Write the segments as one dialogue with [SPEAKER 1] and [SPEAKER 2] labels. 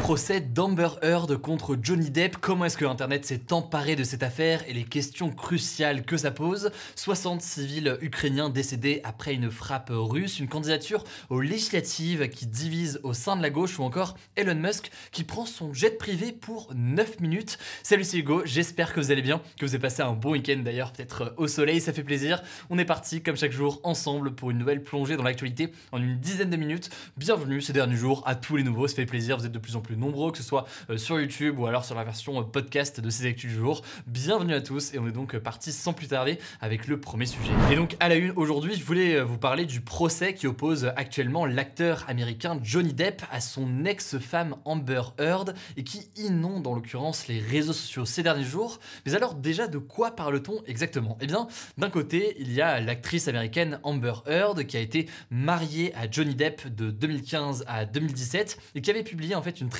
[SPEAKER 1] Procès d'Amber Heard contre Johnny Depp, comment est-ce que Internet s'est emparé de cette affaire et les questions cruciales que ça pose? 60 civils ukrainiens décédés après une frappe russe, une candidature aux législatives qui divise au sein de la gauche ou encore Elon Musk qui prend son jet privé pour 9 minutes. Salut c'est Hugo, j'espère que vous allez bien, que vous avez passé un bon week-end d'ailleurs, peut-être au soleil, ça fait plaisir. On est parti comme chaque jour ensemble pour une nouvelle plongée dans l'actualité en une dizaine de minutes. Bienvenue ces derniers jours à tous les nouveaux, ça fait plaisir, vous êtes de plus en plus nombreux, que ce soit euh, sur YouTube ou alors sur la version euh, podcast de ces actus du jour. Bienvenue à tous et on est donc euh, parti sans plus tarder avec le premier sujet. Et donc à la une aujourd'hui, je voulais vous parler du procès qui oppose actuellement l'acteur américain Johnny Depp à son ex-femme Amber Heard et qui inonde en l'occurrence les réseaux sociaux ces derniers jours. Mais alors déjà de quoi parle-t-on exactement? Eh bien, d'un côté, il y a l'actrice américaine Amber Heard qui a été mariée à Johnny Depp de 2015 à 2017 et qui avait publié en fait une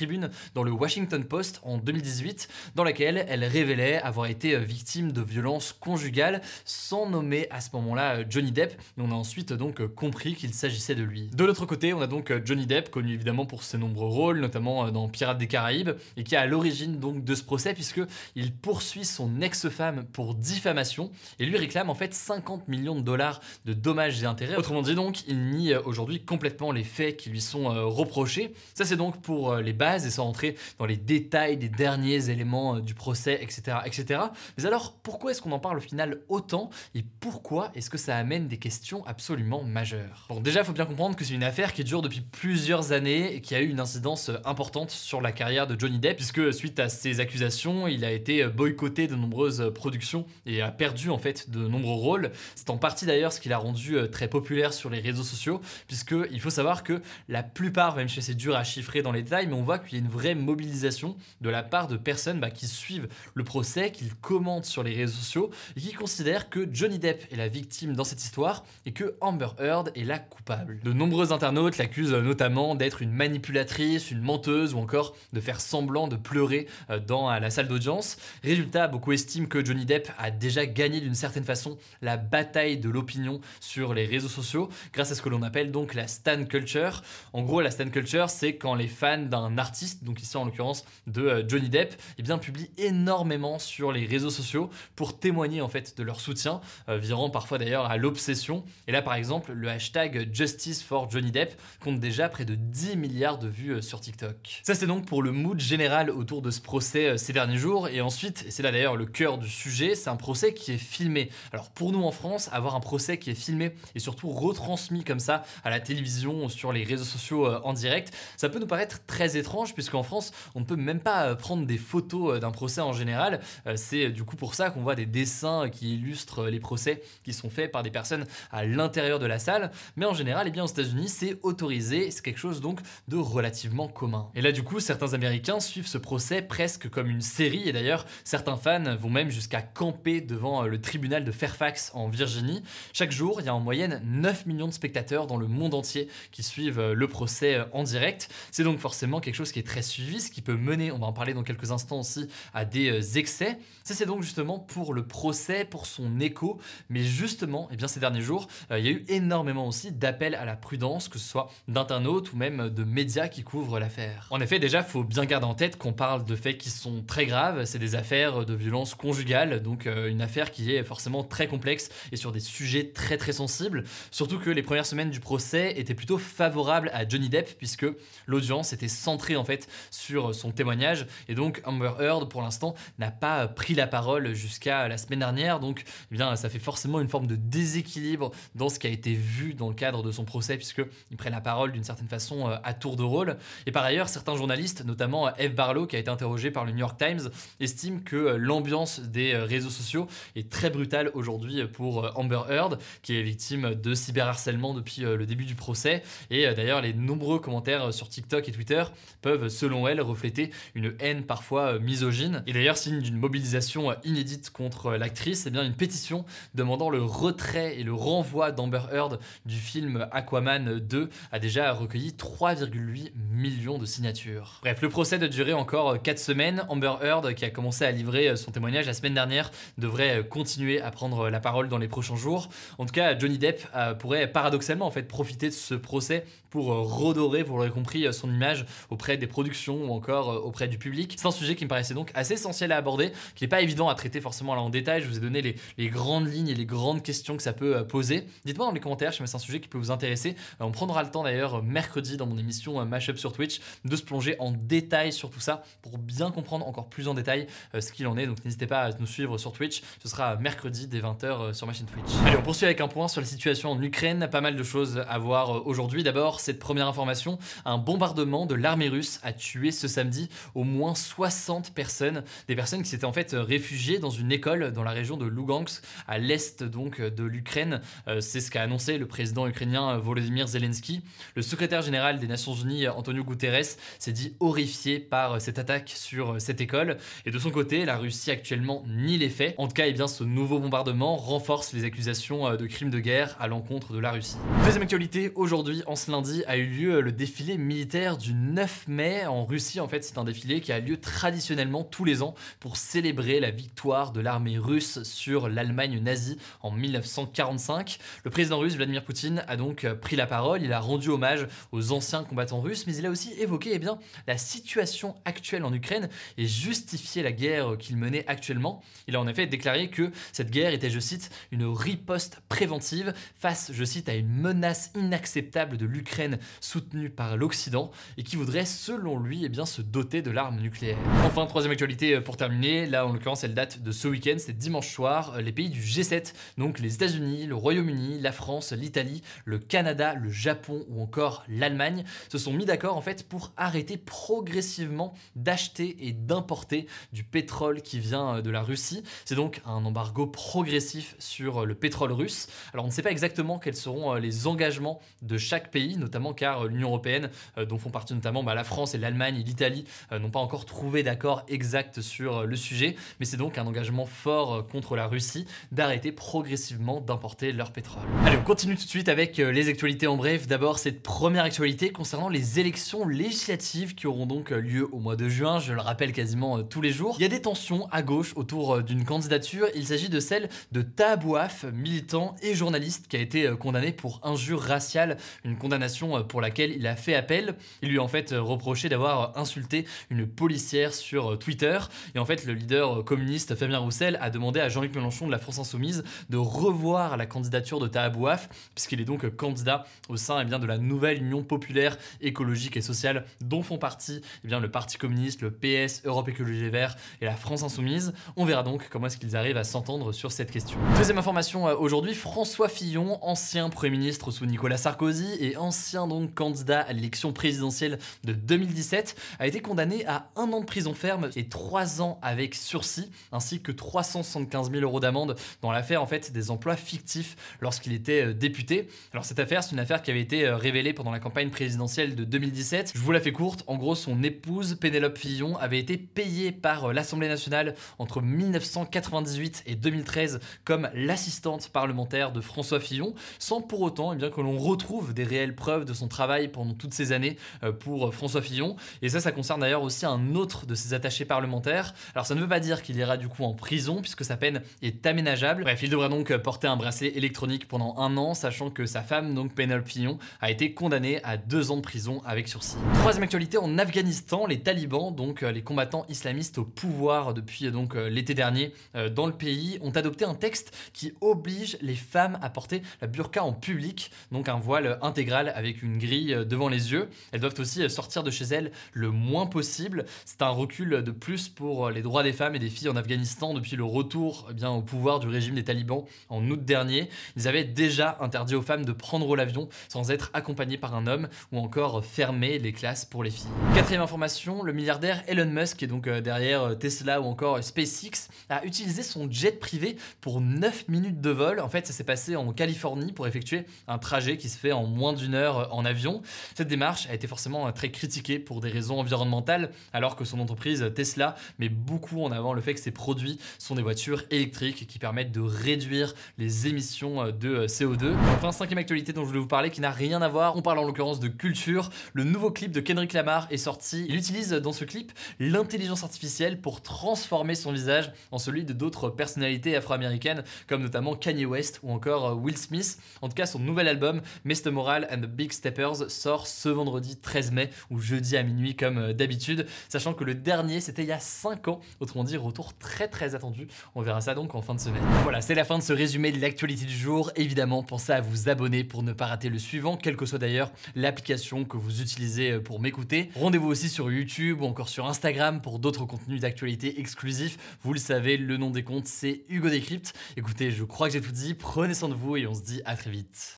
[SPEAKER 1] dans le Washington Post en 2018 dans laquelle elle révélait avoir été euh, victime de violences conjugales sans nommer à ce moment-là euh, Johnny Depp. Et on a ensuite donc euh, compris qu'il s'agissait de lui. De l'autre côté, on a donc Johnny Depp, connu évidemment pour ses nombreux rôles, notamment dans Pirates des Caraïbes, et qui est à l'origine donc de ce procès puisque il poursuit son ex-femme pour diffamation et lui réclame en fait 50 millions de dollars de dommages et intérêts. Autrement dit donc, il nie aujourd'hui complètement les faits qui lui sont reprochés. Ça c'est donc pour les bases et sans rentrer dans les détails des derniers éléments euh, du procès, etc. etc. Mais alors, pourquoi est-ce qu'on en parle au final autant et pourquoi est-ce que ça amène des questions absolument majeures? Bon, déjà, il faut bien comprendre que c'est une affaire qui dure depuis plusieurs années et qui a eu une incidence euh, importante sur la carrière de Johnny Depp, puisque suite à ces accusations, il a été euh, boycotté de nombreuses productions et a perdu en fait de nombreux rôles. C'est en partie d'ailleurs ce qui l'a rendu très populaire sur les réseaux sociaux, puisque il faut savoir que la plupart, même si c'est dur à chiffrer dans les détails, mais on voit qu'il y a une vraie mobilisation de la part de personnes bah, qui suivent le procès, qui commentent sur les réseaux sociaux et qui considèrent que Johnny Depp est la victime dans cette histoire et que Amber Heard est la coupable. De nombreux internautes l'accusent notamment d'être une manipulatrice, une menteuse ou encore de faire semblant de pleurer euh, dans la salle d'audience. Résultat, beaucoup estiment que Johnny Depp a déjà gagné d'une certaine façon la bataille de l'opinion sur les réseaux sociaux grâce à ce que l'on appelle donc la stan culture. En gros, la stan culture, c'est quand les fans d'un artiste donc ici en l'occurrence de euh, Johnny Depp, eh bien publient énormément sur les réseaux sociaux pour témoigner en fait de leur soutien, euh, virant parfois d'ailleurs à l'obsession. Et là par exemple, le hashtag Justice for Johnny Depp compte déjà près de 10 milliards de vues euh, sur TikTok. Ça c'est donc pour le mood général autour de ce procès ces derniers jours. Et ensuite, et c'est là d'ailleurs le cœur du sujet, c'est un procès qui est filmé. Alors pour nous en France, avoir un procès qui est filmé et surtout retransmis comme ça à la télévision, sur les réseaux sociaux en direct, ça peut nous paraître très étrange puisque en France, on ne peut même pas euh, prendre des photos euh, d'un procès en général. Euh, c'est du coup pour ça qu'on voit des dessins qui illustrent les procès qui sont faits par des personnes à l'intérieur de la salle. Mais en général, et eh bien, aux États-Unis, c'est autorisé. C'est quelque chose donc de relativement commun. Et là, du coup, certains Américains suivent ce procès presque comme une série. Et d'ailleurs, certains fans vont même jusqu'à camper devant le tribunal de Fairfax en Virginie. Chaque jour, il y a en moyenne 9 millions de spectateurs dans le monde entier qui suivent le procès en direct. C'est donc forcément quelque chose qui est très suivi, ce qui peut mener, on va en parler dans quelques instants aussi, à des euh, excès. Ça c'est donc justement pour le procès, pour son écho, mais justement, eh bien, ces derniers jours, euh, il y a eu énormément aussi d'appels à la prudence, que ce soit d'internautes ou même de médias qui couvrent l'affaire. En effet, déjà, faut bien garder en tête qu'on parle de faits qui sont très graves, c'est des affaires de violence conjugale, donc euh, une affaire qui est forcément très complexe et sur des sujets très très sensibles, surtout que les premières semaines du procès étaient plutôt favorables à Johnny Depp, puisque l'audience était centrée en fait sur son témoignage. Et donc Amber Heard pour l'instant n'a pas pris la parole jusqu'à la semaine dernière. Donc eh bien ça fait forcément une forme de déséquilibre dans ce qui a été vu dans le cadre de son procès puisqu'il prend la parole d'une certaine façon euh, à tour de rôle. Et par ailleurs certains journalistes notamment Eve Barlow qui a été interrogé par le New York Times estiment que euh, l'ambiance des euh, réseaux sociaux est très brutale aujourd'hui pour Amber Heard qui est victime de cyberharcèlement depuis le début du procès. Et d'ailleurs les nombreux commentaires sur TikTok et Twitter peuvent selon elle refléter une haine parfois misogyne et d'ailleurs signe d'une mobilisation inédite contre l'actrice et eh bien une pétition demandant le retrait et le renvoi d'Amber Heard du film Aquaman 2 a déjà recueilli 3,8 millions de signatures. Bref, le procès doit durer encore 4 semaines. Amber Heard, qui a commencé à livrer son témoignage la semaine dernière, devrait continuer à prendre la parole dans les prochains jours. En tout cas, Johnny Depp euh, pourrait paradoxalement en fait profiter de ce procès pour euh, redorer, vous l'aurez compris, euh, son image auprès des productions ou encore auprès du public. C'est un sujet qui me paraissait donc assez essentiel à aborder, qui n'est pas évident à traiter forcément là en détail. Je vous ai donné les, grandes lignes et les grandes questions que ça peut poser. Dites-moi dans les commentaires, sais c'est un sujet qui peut vous intéresser. On prendra le temps d'ailleurs mercredi dans mon émission Mashup sur Twitch de se plonger en détail sur tout ça pour bien comprendre encore plus en détail ce qu'il en est. Donc n'hésitez pas à nous suivre sur Twitch. Ce sera mercredi dès 20h sur ma chaîne Twitch. Allez, on poursuit avec un point sur la situation en Ukraine. Pas mal de choses à voir aujourd'hui. D'abord, cette première information, un bombardement de l'armée russe a tué ce samedi au moins 60 personnes, des personnes qui s'étaient en fait réfugiées dans une école dans la région de Lugansk, à l'est donc de l'Ukraine. Euh, c'est ce qu'a annoncé le président ukrainien Volodymyr Zelensky. Le secrétaire général des Nations Unies, Antonio Guterres, s'est dit horrifié par cette attaque sur cette école. Et de son côté, la Russie actuellement nie les faits. En tout cas, eh bien, ce nouveau bombardement renforce les accusations de crimes de guerre à l'encontre de la Russie. Deuxième actualité, aujourd'hui, en ce lundi, a eu lieu le défilé militaire du 9 mai en Russie. En fait, c'est un défilé qui a lieu traditionnellement tous les ans pour célébrer la victoire de l'armée russe sur l'Allemagne nazie en 1945. Le président russe Vladimir Poutine a donc pris la parole, il a rendu hommage aux anciens combattants russes, mais il a aussi évoqué eh bien, la situation actuelle en Ukraine et justifié la guerre qu'il menait actuellement. Il a en effet déclaré que cette guerre était, je cite, une riposte préventive face, je cite, à une menace inacceptable de l'Ukraine soutenue par l'Occident et qui voudrait, selon lui, eh bien, se doter de l'arme nucléaire. Enfin, troisième actualité euh, pour terminer, là en l'occurrence elle date de ce week-end, c'est dimanche soir, euh, les pays du G7, donc les États-Unis, le Royaume-Uni, la France, l'Italie, le Canada, le Japon ou encore l'Allemagne se sont mis d'accord en fait pour arrêter progressivement d'acheter et d'importer du pétrole qui vient euh, de la Russie. C'est donc un embargo progressif sur le pétrole russe. Alors on ne sait pas exactement quels seront les engagements de chaque pays, car l'Union européenne, dont font partie notamment bah, la France et l'Allemagne et l'Italie, n'ont pas encore trouvé d'accord exact sur le sujet, mais c'est donc un engagement fort contre la Russie d'arrêter progressivement d'importer leur pétrole. Allez, on continue tout de suite avec les actualités en bref. D'abord, cette première actualité concernant les élections législatives qui auront donc lieu au mois de juin, je le rappelle quasiment tous les jours. Il y a des tensions à gauche autour d'une candidature, il s'agit de celle de Tabouaf, militant et journaliste qui a été condamné pour injure raciale, une condamnation pour laquelle il a fait appel. Il lui a en fait reproché d'avoir insulté une policière sur Twitter. Et en fait, le leader communiste Fabien Roussel a demandé à Jean-Luc Mélenchon de la France Insoumise de revoir la candidature de Tahabouaf, puisqu'il est donc candidat au sein eh bien, de la nouvelle Union populaire écologique et sociale dont font partie eh bien, le Parti communiste, le PS, Europe Écologie Les Verts et la France Insoumise. On verra donc comment est-ce qu'ils arrivent à s'entendre sur cette question. Deuxième information euh, aujourd'hui, François Fillon, ancien Premier ministre sous Nicolas Sarkozy et ancien donc candidat à l'élection présidentielle de 2017, a été condamné à un an de prison ferme et trois ans avec sursis, ainsi que 375 000 euros d'amende dans l'affaire en fait des emplois fictifs lorsqu'il était euh, député. Alors cette affaire, c'est une affaire qui avait été euh, révélée pendant la campagne présidentielle de 2017. Je vous la fais courte. En gros, son épouse Pénélope Fillon avait été payée par euh, l'Assemblée nationale entre 1998 et 2013 comme l'assistante parlementaire de François Fillon, sans pour autant eh bien, que l'on retrouve des réelles preuves de son travail pendant toutes ces années pour François Fillon. Et ça, ça concerne d'ailleurs aussi un autre de ses attachés parlementaires. Alors ça ne veut pas dire qu'il ira du coup en prison puisque sa peine est aménageable. Bref, il devrait donc porter un bracelet électronique pendant un an, sachant que sa femme, donc Penelope Fillon, a été condamnée à deux ans de prison avec sursis. Troisième actualité en Afghanistan, les talibans, donc les combattants islamistes au pouvoir depuis donc l'été dernier dans le pays, ont adopté un texte qui oblige les femmes à porter la burqa en public, donc un voile intégral avec avec une grille euh, devant les yeux. Elles doivent aussi euh, sortir de chez elles le moins possible. C'est un recul de plus pour les droits des femmes et des filles en Afghanistan depuis le retour eh bien, au pouvoir du régime des talibans en août dernier. Ils avaient déjà interdit aux femmes de prendre l'avion sans être accompagnées par un homme ou encore fermé les classes pour les filles. Quatrième information, le milliardaire Elon Musk, qui est donc derrière Tesla ou encore SpaceX, a utilisé son jet privé pour 9 minutes de vol. En fait, ça s'est passé en Californie pour effectuer un trajet qui se fait en moins d'une heure en avion. Cette démarche a été forcément très critiquée pour des raisons environnementales, alors que son entreprise Tesla met beaucoup en avant le fait que ses produits sont des voitures électriques qui permettent de réduire les émissions de CO2. Enfin, cinquième actualité dont je voulais vous parler qui n'a rien à voir, on parle en l'occurrence de culture. Le nouveau clip de Kendrick Lamar est sorti. Il utilise dans ce clip l'intelligence artificielle pour transformer son visage en celui de d'autres personnalités afro-américaines, comme notamment Kanye West ou encore euh, Will Smith. En tout cas, son nouvel album, Mr. Moral and the Big Steppers, sort ce vendredi 13 mai ou jeudi à minuit comme euh, d'habitude, sachant que le dernier c'était il y a 5 ans, autrement dit retour très très attendu. On verra ça donc en fin de semaine. Voilà, c'est la fin de ce résumé de l'actualité du jour. Évidemment, pensez à vous abonner pour ne pas rater le suivant, quelle que soit d'ailleurs l'application que vous utilisez euh, pour m'écouter. Rendez-vous aussi sur YouTube ou encore sur Instagram pour d'autres contenus d'actualité exclusifs. Vous le savez, le nom des comptes c'est Hugo Décrypte. Écoutez, je crois que j'ai tout dit. Prenez soin de vous et on se dit à très vite.